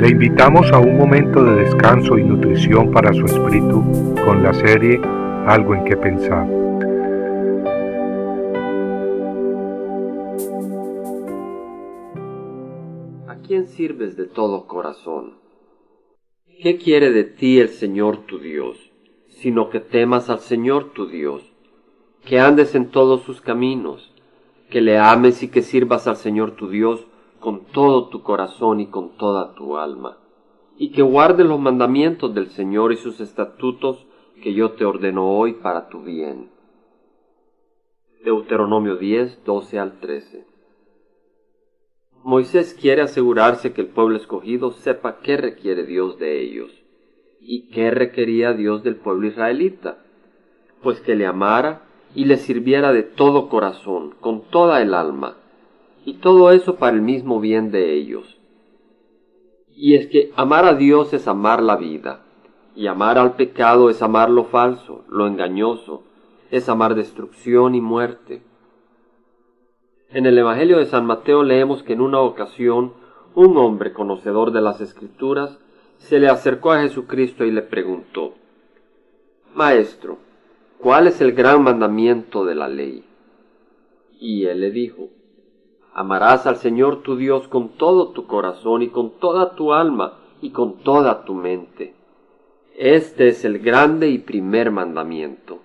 Le invitamos a un momento de descanso y nutrición para su espíritu con la serie Algo en que pensar. ¿A quién sirves de todo corazón? ¿Qué quiere de ti el Señor tu Dios? Sino que temas al Señor tu Dios, que andes en todos sus caminos, que le ames y que sirvas al Señor tu Dios con todo tu corazón y con toda tu alma, y que guardes los mandamientos del Señor y sus estatutos que yo te ordeno hoy para tu bien. Deuteronomio 10, 12 al 13. Moisés quiere asegurarse que el pueblo escogido sepa qué requiere Dios de ellos y qué requería Dios del pueblo israelita, pues que le amara y le sirviera de todo corazón, con toda el alma, y todo eso para el mismo bien de ellos. Y es que amar a Dios es amar la vida, y amar al pecado es amar lo falso, lo engañoso, es amar destrucción y muerte. En el Evangelio de San Mateo leemos que en una ocasión un hombre conocedor de las Escrituras se le acercó a Jesucristo y le preguntó, Maestro, ¿cuál es el gran mandamiento de la ley? Y él le dijo, Amarás al Señor tu Dios con todo tu corazón y con toda tu alma y con toda tu mente. Este es el grande y primer mandamiento.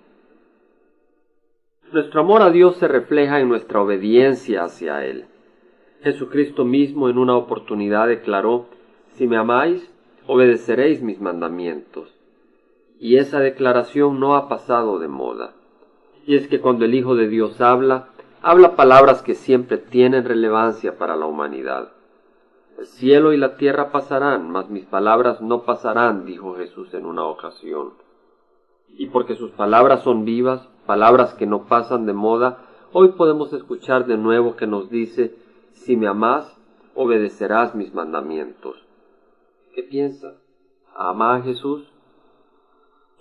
Nuestro amor a Dios se refleja en nuestra obediencia hacia Él. Jesucristo mismo en una oportunidad declaró, Si me amáis, obedeceréis mis mandamientos. Y esa declaración no ha pasado de moda. Y es que cuando el Hijo de Dios habla, habla palabras que siempre tienen relevancia para la humanidad. El cielo y la tierra pasarán, mas mis palabras no pasarán, dijo Jesús en una ocasión. Y porque sus palabras son vivas, palabras que no pasan de moda, hoy podemos escuchar de nuevo que nos dice, si me amás, obedecerás mis mandamientos. ¿Qué piensa? ¿Ama a Jesús?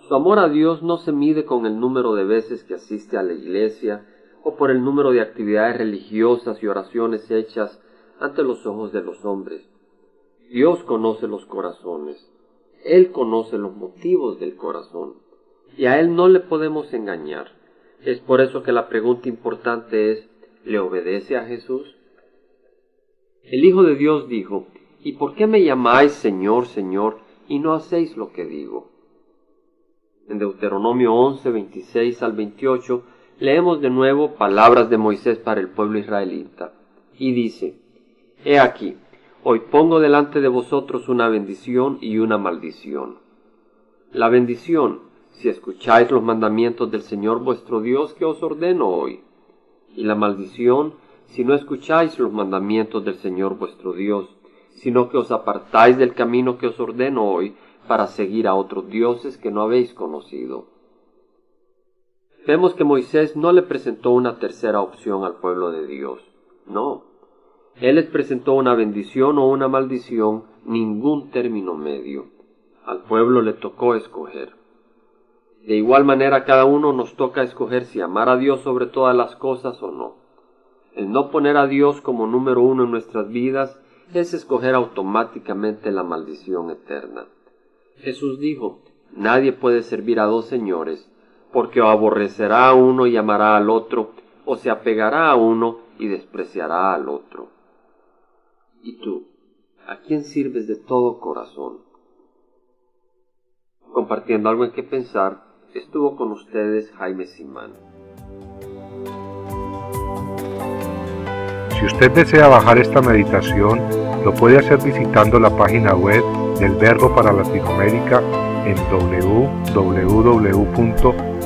Su amor a Dios no se mide con el número de veces que asiste a la iglesia, o por el número de actividades religiosas y oraciones hechas ante los ojos de los hombres. Dios conoce los corazones, Él conoce los motivos del corazón, y a Él no le podemos engañar. Es por eso que la pregunta importante es, ¿le obedece a Jesús? El Hijo de Dios dijo, ¿Y por qué me llamáis Señor, Señor, y no hacéis lo que digo? En Deuteronomio 11, 26 al 28, leemos de nuevo palabras de Moisés para el pueblo israelita, y dice, He aquí, hoy pongo delante de vosotros una bendición y una maldición. La bendición, si escucháis los mandamientos del Señor vuestro Dios que os ordeno hoy, y la maldición, si no escucháis los mandamientos del Señor vuestro Dios, sino que os apartáis del camino que os ordeno hoy, para seguir a otros dioses que no habéis conocido Vemos que Moisés no le presentó una tercera opción al pueblo de Dios. No. Él les presentó una bendición o una maldición, ningún término medio. Al pueblo le tocó escoger. De igual manera cada uno nos toca escoger si amar a Dios sobre todas las cosas o no. El no poner a Dios como número uno en nuestras vidas es escoger automáticamente la maldición eterna. Jesús dijo, nadie puede servir a dos señores, porque aborrecerá a uno y amará al otro, o se apegará a uno y despreciará al otro. ¿Y tú? ¿A quién sirves de todo corazón? Compartiendo algo en qué pensar, estuvo con ustedes Jaime Simán. Si usted desea bajar esta meditación, lo puede hacer visitando la página web del Verbo para Latinoamérica en www